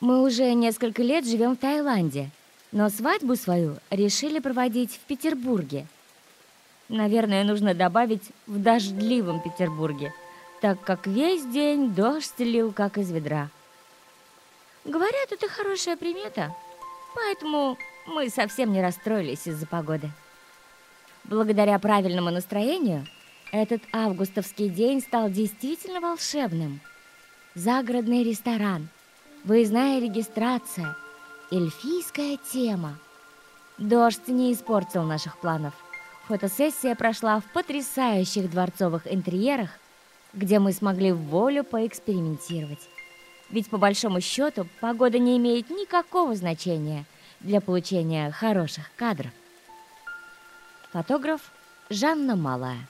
Мы уже несколько лет живем в Таиланде, но свадьбу свою решили проводить в Петербурге. Наверное, нужно добавить в дождливом Петербурге, так как весь день дождь лил как из ведра. Говорят, это хорошая примета, поэтому мы совсем не расстроились из-за погоды. Благодаря правильному настроению этот августовский день стал действительно волшебным. Загородный ресторан, выездная регистрация, эльфийская тема. Дождь не испортил наших планов. Фотосессия прошла в потрясающих дворцовых интерьерах, где мы смогли в волю поэкспериментировать. Ведь по большому счету погода не имеет никакого значения для получения хороших кадров. Фотограф Жанна Малая